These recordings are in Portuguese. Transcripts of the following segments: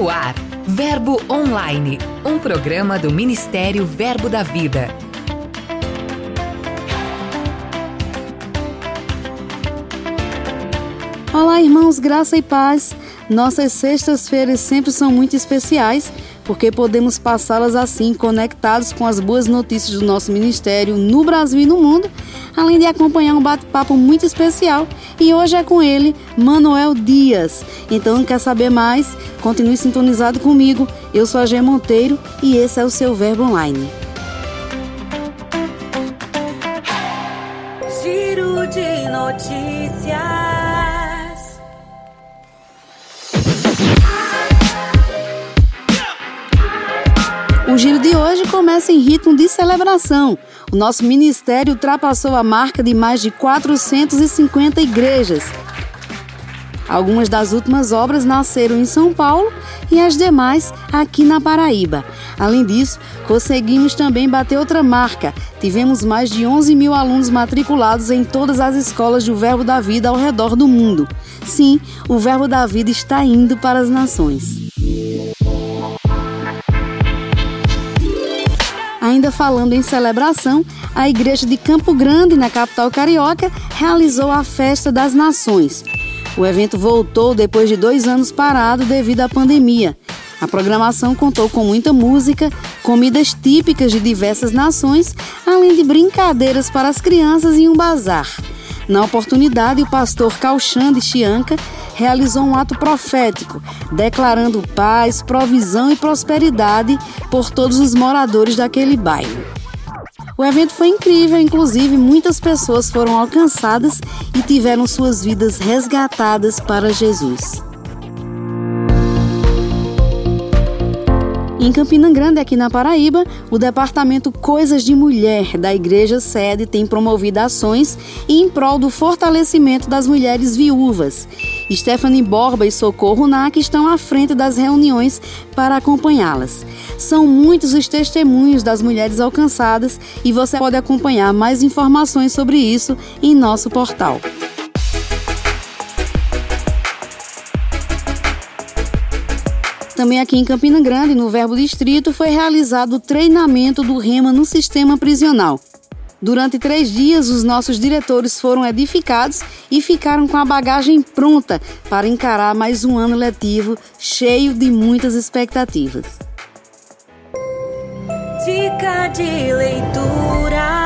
No ar, Verbo Online, um programa do Ministério Verbo da Vida. Olá, irmãos, graça e paz. Nossas sextas-feiras sempre são muito especiais porque podemos passá-las assim, conectados com as boas notícias do nosso ministério no Brasil e no mundo, além de acompanhar um bate-papo muito especial. E hoje é com ele, Manuel Dias. Então, quer saber mais? Continue sintonizado comigo. Eu sou a G Monteiro e esse é o seu Verbo Online. Giro de notícias. Giro de hoje começa em ritmo de celebração. O nosso ministério ultrapassou a marca de mais de 450 igrejas. Algumas das últimas obras nasceram em São Paulo e as demais aqui na Paraíba. Além disso, conseguimos também bater outra marca. Tivemos mais de 11 mil alunos matriculados em todas as escolas do Verbo da Vida ao redor do mundo. Sim, o Verbo da Vida está indo para as nações. Ainda falando em celebração, a Igreja de Campo Grande, na capital carioca, realizou a Festa das Nações. O evento voltou depois de dois anos parado devido à pandemia. A programação contou com muita música, comidas típicas de diversas nações, além de brincadeiras para as crianças e um bazar. Na oportunidade, o pastor Calxande Chianca realizou um ato profético, declarando paz, provisão e prosperidade por todos os moradores daquele bairro. O evento foi incrível, inclusive muitas pessoas foram alcançadas e tiveram suas vidas resgatadas para Jesus. Em Campina Grande, aqui na Paraíba, o Departamento Coisas de Mulher da Igreja Sede tem promovido ações em prol do fortalecimento das mulheres viúvas. Stephanie Borba e Socorro Nac estão à frente das reuniões para acompanhá-las. São muitos os testemunhos das mulheres alcançadas e você pode acompanhar mais informações sobre isso em nosso portal. Também aqui em Campina Grande, no Verbo Distrito, foi realizado o treinamento do REMA no sistema prisional. Durante três dias, os nossos diretores foram edificados e ficaram com a bagagem pronta para encarar mais um ano letivo cheio de muitas expectativas. Dica de leitura.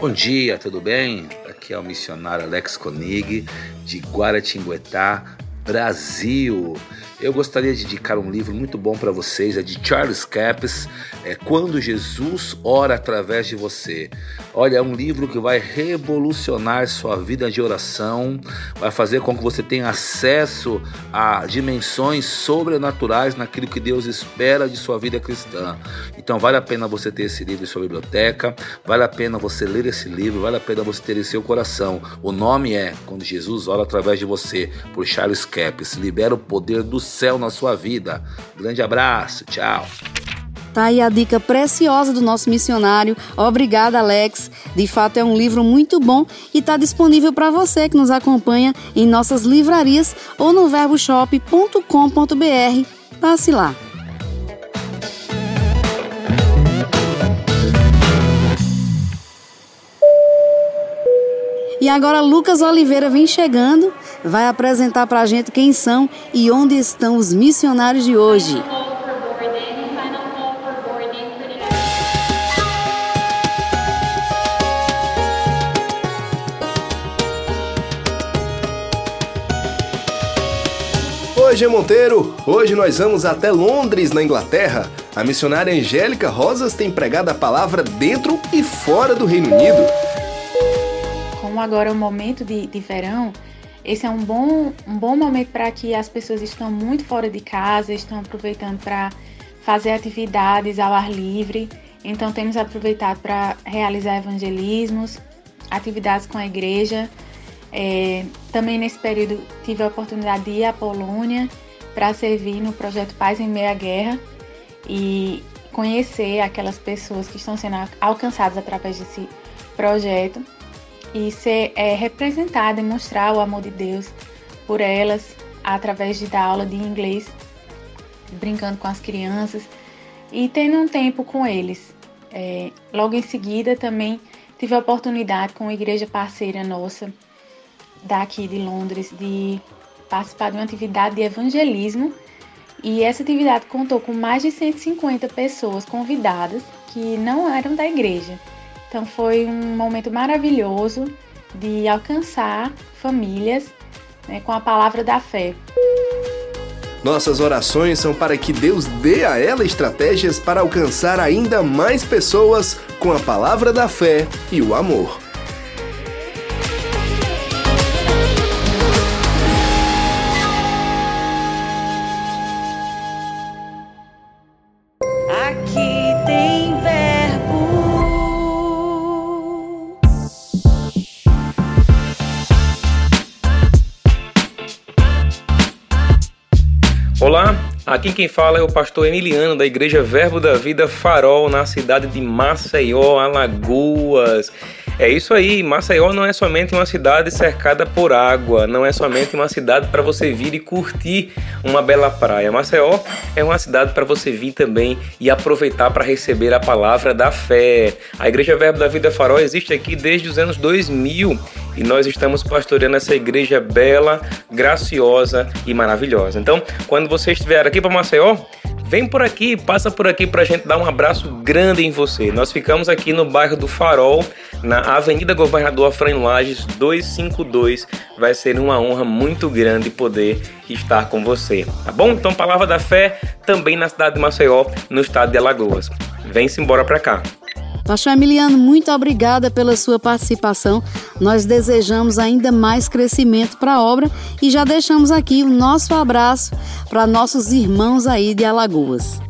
Bom dia, tudo bem? Aqui é o missionário Alex Konig, de Guaratinguetá, Brasil. Eu gostaria de indicar um livro muito bom para vocês, é de Charles Capps, é Quando Jesus Ora Através de Você. Olha, é um livro que vai revolucionar sua vida de oração, vai fazer com que você tenha acesso a dimensões sobrenaturais naquilo que Deus espera de sua vida cristã. Então vale a pena você ter esse livro em sua biblioteca, vale a pena você ler esse livro, vale a pena você ter em seu coração. O nome é Quando Jesus Ora Através de Você, por Charles Capps. Libera o poder do céu na sua vida. Grande abraço, tchau. Tá aí a dica preciosa do nosso missionário. Obrigada, Alex. De fato, é um livro muito bom e está disponível para você que nos acompanha em nossas livrarias ou no verboshop.com.br. Passe lá. E agora Lucas Oliveira vem chegando, vai apresentar para a gente quem são e onde estão os missionários de hoje. Oi, G. Monteiro! Hoje nós vamos até Londres, na Inglaterra. A missionária Angélica Rosas tem pregado a palavra dentro e fora do Reino Unido. Como agora é o momento de, de verão, esse é um bom, um bom momento para que as pessoas estão muito fora de casa, estão aproveitando para fazer atividades ao ar livre. Então temos aproveitado para realizar evangelismos, atividades com a igreja. É, também nesse período tive a oportunidade de ir à Polônia para servir no projeto Paz em Meia Guerra e conhecer aquelas pessoas que estão sendo alcançadas através desse projeto e ser é, e mostrar o amor de Deus por elas através de dar aula de inglês, brincando com as crianças e tendo um tempo com eles. É, logo em seguida também tive a oportunidade com a igreja parceira nossa daqui de Londres de participar de uma atividade de evangelismo e essa atividade contou com mais de 150 pessoas convidadas que não eram da igreja. Então foi um momento maravilhoso de alcançar famílias né, com a palavra da fé. Nossas orações são para que Deus dê a ela estratégias para alcançar ainda mais pessoas com a palavra da fé e o amor. Olá, aqui quem fala é o pastor Emiliano da Igreja Verbo da Vida Farol, na cidade de Maceió, Alagoas. É isso aí, Maceió não é somente uma cidade cercada por água, não é somente uma cidade para você vir e curtir uma bela praia. Maceió é uma cidade para você vir também e aproveitar para receber a palavra da fé. A Igreja Verbo da Vida Farol existe aqui desde os anos 2000 e nós estamos pastoreando essa igreja bela, graciosa e maravilhosa. Então, quando você estiver aqui para Maceió, vem por aqui, passa por aqui para a gente dar um abraço grande em você. Nós ficamos aqui no bairro do Farol, na Avenida Governador Afrânio Lages 252. Vai ser uma honra muito grande poder estar com você, tá bom? Então, Palavra da Fé também na cidade de Maceió, no estado de Alagoas. Vem-se embora para cá. Pastor Emiliano, muito obrigada pela sua participação. Nós desejamos ainda mais crescimento para a obra e já deixamos aqui o nosso abraço para nossos irmãos aí de Alagoas.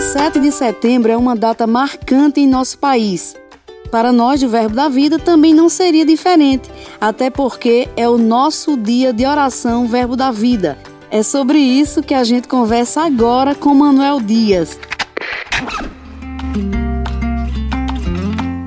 17 de setembro é uma data marcante em nosso país. Para nós, o Verbo da Vida, também não seria diferente, até porque é o nosso dia de oração Verbo da Vida. É sobre isso que a gente conversa agora com Manuel Dias.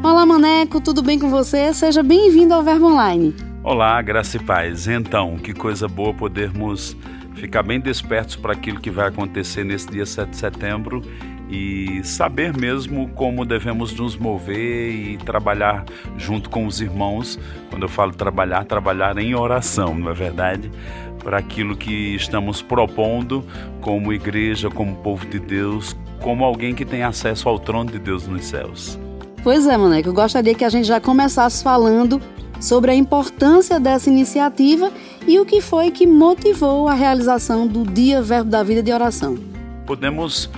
Olá, Maneco, tudo bem com você? Seja bem-vindo ao Verbo Online. Olá, graça e paz. Então, que coisa boa podermos ficar bem despertos para aquilo que vai acontecer nesse dia 7 de setembro e saber mesmo como devemos nos mover e trabalhar junto com os irmãos. Quando eu falo trabalhar, trabalhar em oração, não é verdade? Para aquilo que estamos propondo como igreja, como povo de Deus, como alguém que tem acesso ao trono de Deus nos céus. Pois é, Maneco, eu gostaria que a gente já começasse falando sobre a importância dessa iniciativa e o que foi que motivou a realização do Dia Verbo da Vida de Oração. Podemos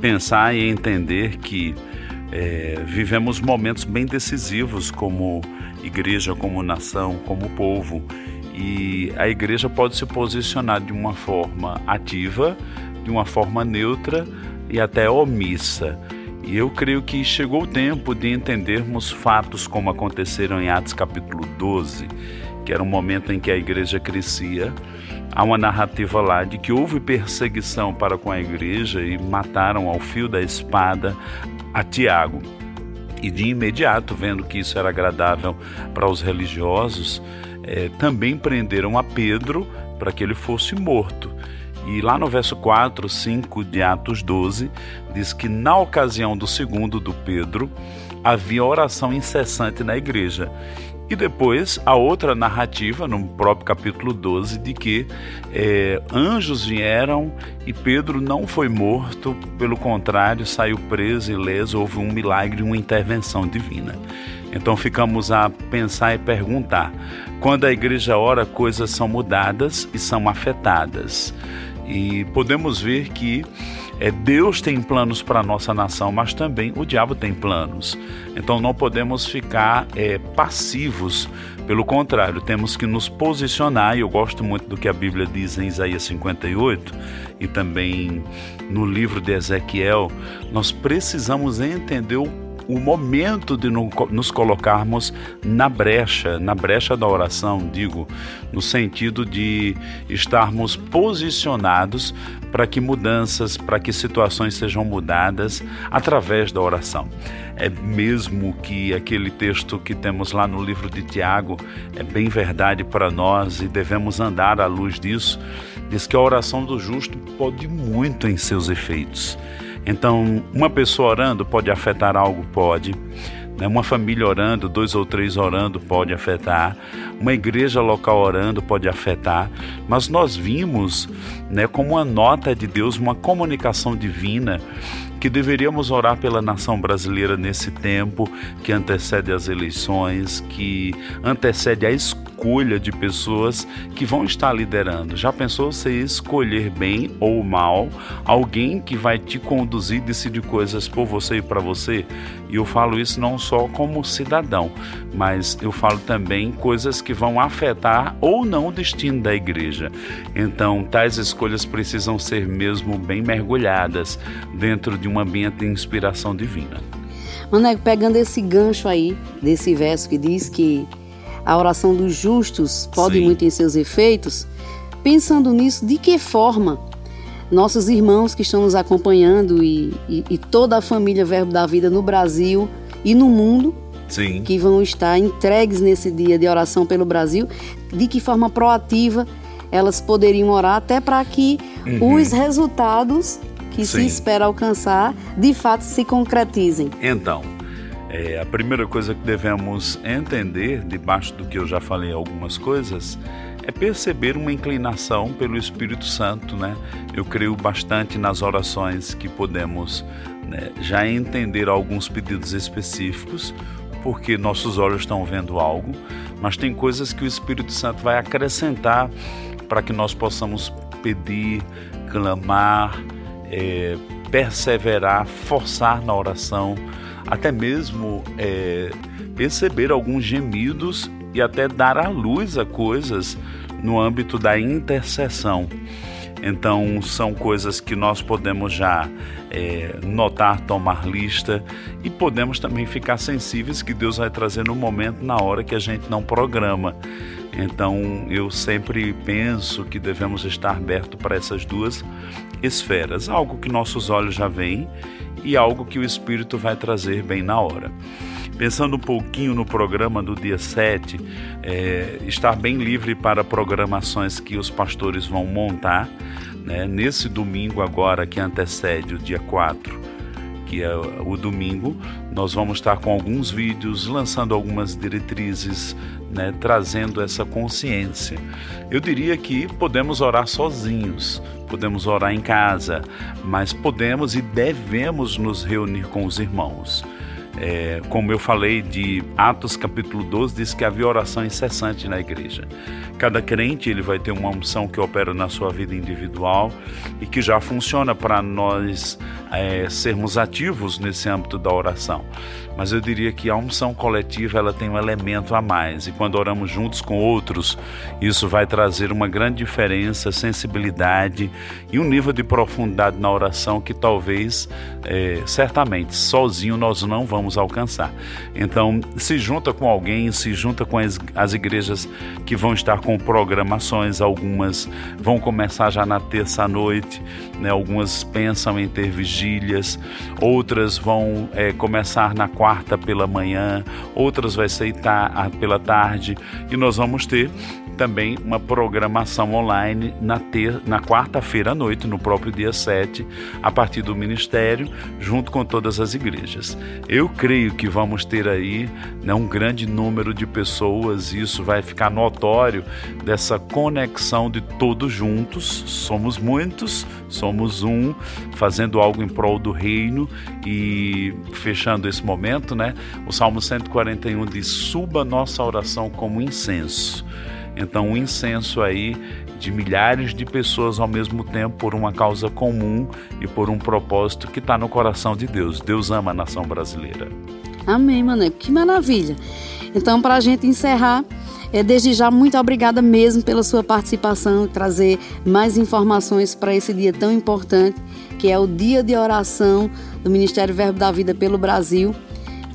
pensar e entender que é, vivemos momentos bem decisivos como igreja, como nação, como povo. E a igreja pode se posicionar de uma forma ativa, de uma forma neutra e até omissa. E eu creio que chegou o tempo de entendermos fatos como aconteceram em Atos capítulo 12, que era um momento em que a igreja crescia Há uma narrativa lá de que houve perseguição para com a igreja e mataram ao fio da espada a Tiago. E de imediato, vendo que isso era agradável para os religiosos, eh, também prenderam a Pedro para que ele fosse morto. E lá no verso 4, 5 de Atos 12, diz que na ocasião do segundo do Pedro, havia oração incessante na igreja. E depois a outra narrativa, no próprio capítulo 12, de que é, anjos vieram e Pedro não foi morto, pelo contrário, saiu preso e leso, houve um milagre, uma intervenção divina. Então ficamos a pensar e perguntar: quando a igreja ora, coisas são mudadas e são afetadas. E podemos ver que é, Deus tem planos para a nossa nação, mas também o diabo tem planos. Então não podemos ficar é, passivos. Pelo contrário, temos que nos posicionar, e eu gosto muito do que a Bíblia diz em Isaías 58 e também no livro de Ezequiel. Nós precisamos entender o o momento de nos colocarmos na brecha, na brecha da oração, digo, no sentido de estarmos posicionados para que mudanças, para que situações sejam mudadas através da oração. É mesmo que aquele texto que temos lá no livro de Tiago é bem verdade para nós e devemos andar à luz disso, diz que a oração do justo pode muito em seus efeitos. Então, uma pessoa orando pode afetar algo? Pode. Né? Uma família orando, dois ou três orando pode afetar. Uma igreja local orando pode afetar. Mas nós vimos, né, como uma nota de Deus, uma comunicação divina que deveríamos orar pela nação brasileira nesse tempo que antecede as eleições, que antecede a escolha de pessoas que vão estar liderando. Já pensou você escolher bem ou mal alguém que vai te conduzir e decidir coisas por você e para você? E eu falo isso não só como cidadão, mas eu falo também coisas que vão afetar ou não o destino da igreja. Então, tais escolhas precisam ser mesmo bem mergulhadas dentro de um ambiente de inspiração divina. Maneco, pegando esse gancho aí, desse verso que diz que a oração dos justos pode Sim. muito em seus efeitos, pensando nisso, de que forma nossos irmãos que estão nos acompanhando e, e, e toda a família Verbo da Vida no Brasil e no mundo, Sim. que vão estar entregues nesse dia de oração pelo Brasil, de que forma proativa elas poderiam orar até para que uhum. os resultados que Sim. se espera alcançar de fato se concretizem. Então, é, a primeira coisa que devemos entender, debaixo do que eu já falei algumas coisas, é perceber uma inclinação pelo Espírito Santo, né? Eu creio bastante nas orações que podemos né, já entender alguns pedidos específicos, porque nossos olhos estão vendo algo, mas tem coisas que o Espírito Santo vai acrescentar para que nós possamos pedir, clamar, é, perseverar, forçar na oração, até mesmo é, perceber alguns gemidos e até dar à luz a coisas no âmbito da intercessão. Então, são coisas que nós podemos já é, notar, tomar lista e podemos também ficar sensíveis que Deus vai trazer no momento, na hora que a gente não programa. Então, eu sempre penso que devemos estar aberto para essas duas esferas, algo que nossos olhos já veem e algo que o Espírito vai trazer bem na hora. Pensando um pouquinho no programa do dia 7, é, estar bem livre para programações que os pastores vão montar. Né? Nesse domingo, agora que antecede o dia 4, o domingo, nós vamos estar com alguns vídeos, lançando algumas diretrizes, né, trazendo essa consciência. Eu diria que podemos orar sozinhos, podemos orar em casa, mas podemos e devemos nos reunir com os irmãos. É, como eu falei de Atos capítulo 12, diz que havia oração incessante na igreja. Cada crente ele vai ter uma unção que opera na sua vida individual e que já funciona para nós é, sermos ativos nesse âmbito da oração mas eu diria que a unção coletiva ela tem um elemento a mais e quando oramos juntos com outros, isso vai trazer uma grande diferença, sensibilidade e um nível de profundidade na oração que talvez, é, certamente, sozinho nós não vamos alcançar. Então, se junta com alguém, se junta com as, as igrejas que vão estar com programações, algumas vão começar já na terça-noite, né? algumas pensam em ter vigílias, outras vão é, começar na quarta pela manhã, outras vai ser pela tarde, e nós vamos ter também uma programação online na, ter, na quarta-feira à noite, no próprio dia 7, a partir do Ministério, junto com todas as igrejas. Eu creio que vamos ter aí né, um grande número de pessoas, isso vai ficar notório dessa conexão de todos juntos. Somos muitos, somos um, fazendo algo em prol do reino e fechando esse momento, né? O Salmo 141 diz: Suba nossa oração como incenso. Então, um incenso aí de milhares de pessoas ao mesmo tempo por uma causa comum e por um propósito que está no coração de Deus. Deus ama a nação brasileira. Amém, Mané. Que maravilha. Então, para a gente encerrar, é, desde já, muito obrigada mesmo pela sua participação e trazer mais informações para esse dia tão importante, que é o dia de oração do Ministério Verbo da Vida pelo Brasil.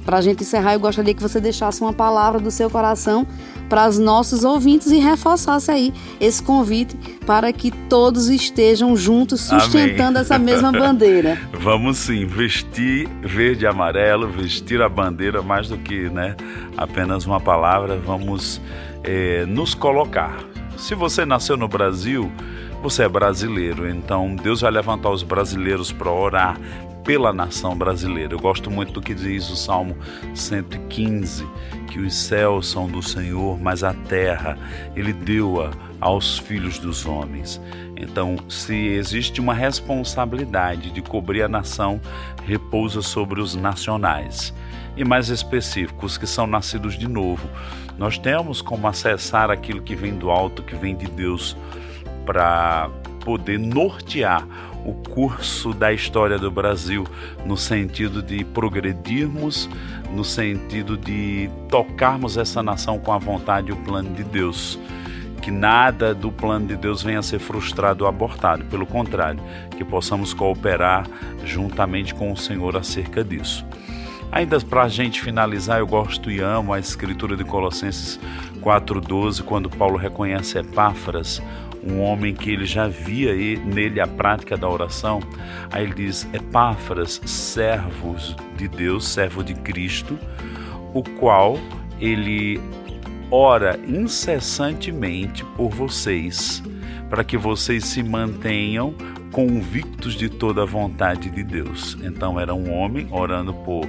Para a gente encerrar, eu gostaria que você deixasse uma palavra do seu coração para os nossos ouvintes e reforçasse aí esse convite para que todos estejam juntos sustentando Amém. essa mesma bandeira. Vamos sim, vestir verde e amarelo, vestir a bandeira mais do que né, apenas uma palavra, vamos é, nos colocar. Se você nasceu no Brasil, você é brasileiro, então Deus vai levantar os brasileiros para orar pela nação brasileira. Eu gosto muito do que diz o Salmo 115, que os céus são do Senhor, mas a terra ele deu-a aos filhos dos homens. Então, se existe uma responsabilidade de cobrir a nação, repousa sobre os nacionais. E mais específicos, que são nascidos de novo. Nós temos como acessar aquilo que vem do alto, que vem de Deus, para poder nortear o curso da história do Brasil no sentido de progredirmos, no sentido de tocarmos essa nação com a vontade e o plano de Deus. Que nada do plano de Deus venha a ser frustrado ou abortado, pelo contrário, que possamos cooperar juntamente com o Senhor acerca disso. Ainda para a gente finalizar, eu gosto e amo a escritura de Colossenses 4,12, quando Paulo reconhece Epáfras, um homem que ele já via nele a prática da oração. Aí ele diz: Epáfras, servos de Deus, servo de Cristo, o qual ele ora incessantemente por vocês, para que vocês se mantenham convictos de toda a vontade de Deus. Então era um homem orando por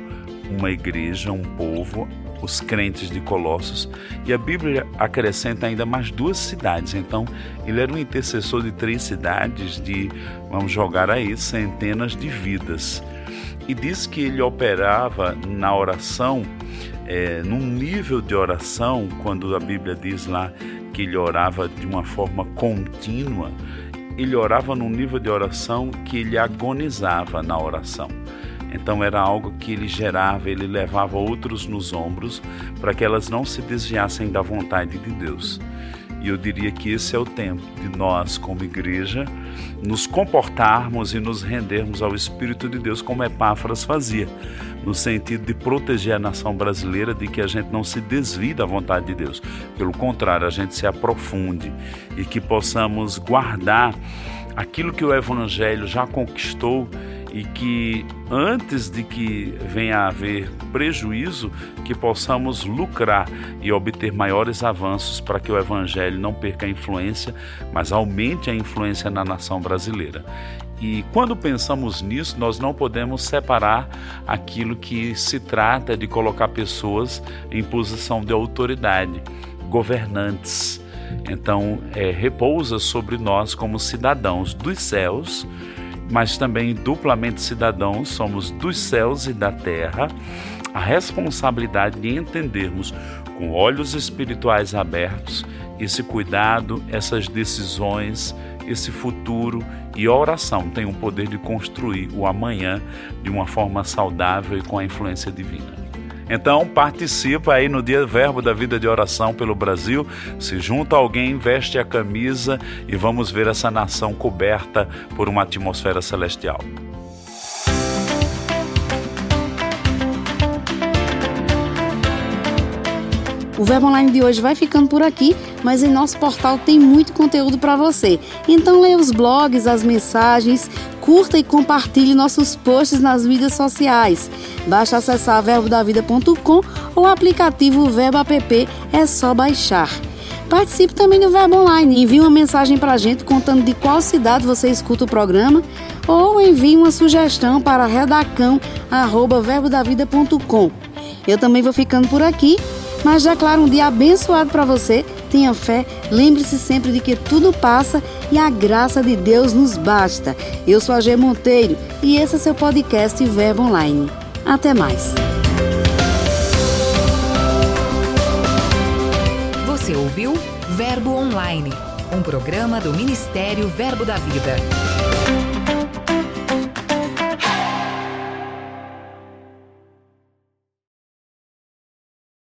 uma igreja, um povo, os crentes de Colossos, e a Bíblia acrescenta ainda mais duas cidades. Então, ele era um intercessor de três cidades, de, vamos jogar aí, centenas de vidas. E diz que ele operava na oração, é, num nível de oração, quando a Bíblia diz lá que ele orava de uma forma contínua, ele orava num nível de oração que ele agonizava na oração. Então era algo que ele gerava, ele levava outros nos ombros para que elas não se desviassem da vontade de Deus. E eu diria que esse é o tempo de nós, como igreja, nos comportarmos e nos rendermos ao Espírito de Deus, como Epáfras fazia, no sentido de proteger a nação brasileira de que a gente não se desvie da vontade de Deus. Pelo contrário, a gente se aprofunde e que possamos guardar aquilo que o Evangelho já conquistou e que antes de que venha a haver prejuízo, que possamos lucrar e obter maiores avanços para que o Evangelho não perca a influência, mas aumente a influência na nação brasileira. E quando pensamos nisso, nós não podemos separar aquilo que se trata de colocar pessoas em posição de autoridade, governantes. Então, é, repousa sobre nós como cidadãos dos céus mas também duplamente cidadãos, somos dos céus e da terra, a responsabilidade de entendermos com olhos espirituais abertos esse cuidado, essas decisões, esse futuro e a oração tem o poder de construir o amanhã de uma forma saudável e com a influência divina. Então participa aí no dia Verbo da Vida de Oração pelo Brasil, se junta alguém, veste a camisa e vamos ver essa nação coberta por uma atmosfera celestial. O Verbo Online de hoje vai ficando por aqui, mas em nosso portal tem muito conteúdo para você. Então leia os blogs, as mensagens, curta e compartilhe nossos posts nas mídias sociais. Basta acessar verbodavida.com ou o aplicativo Verbo App, é só baixar. Participe também do Verbo Online. Envie uma mensagem para a gente contando de qual cidade você escuta o programa ou envie uma sugestão para redacão@verbodavida.com. Eu também vou ficando por aqui, mas declaro um dia abençoado para você tenha fé, lembre-se sempre de que tudo passa e a graça de Deus nos basta. Eu sou a G Monteiro e esse é seu podcast Verbo Online. Até mais. Você ouviu Verbo Online, um programa do Ministério Verbo da Vida.